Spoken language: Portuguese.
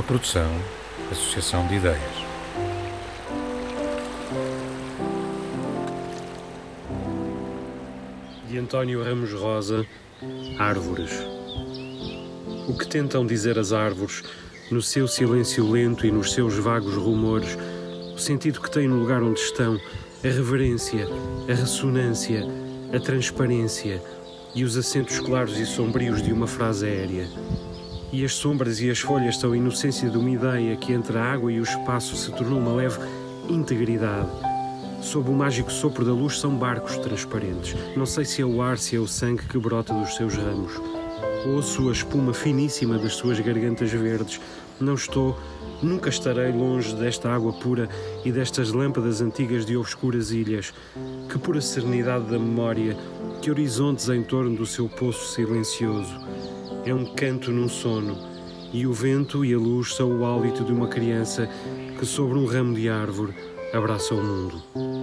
Produção, Associação de Ideias. De António Ramos Rosa, Árvores. O que tentam dizer as árvores, no seu silêncio lento e nos seus vagos rumores, o sentido que têm no lugar onde estão, a reverência, a ressonância, a transparência e os acentos claros e sombrios de uma frase aérea. E as sombras e as folhas são a inocência de uma ideia que entre a água e o espaço se tornou uma leve integridade. Sob o mágico sopro da luz são barcos transparentes. Não sei se é o ar, se é o sangue que brota dos seus ramos. Ouço a espuma finíssima das suas gargantas verdes. Não estou, nunca estarei longe desta água pura e destas lâmpadas antigas de obscuras ilhas. Que pura serenidade da memória, que horizontes em torno do seu poço silencioso é um canto num sono, e o vento e a luz são o hálito de uma criança que, sobre um ramo de árvore, abraça o mundo.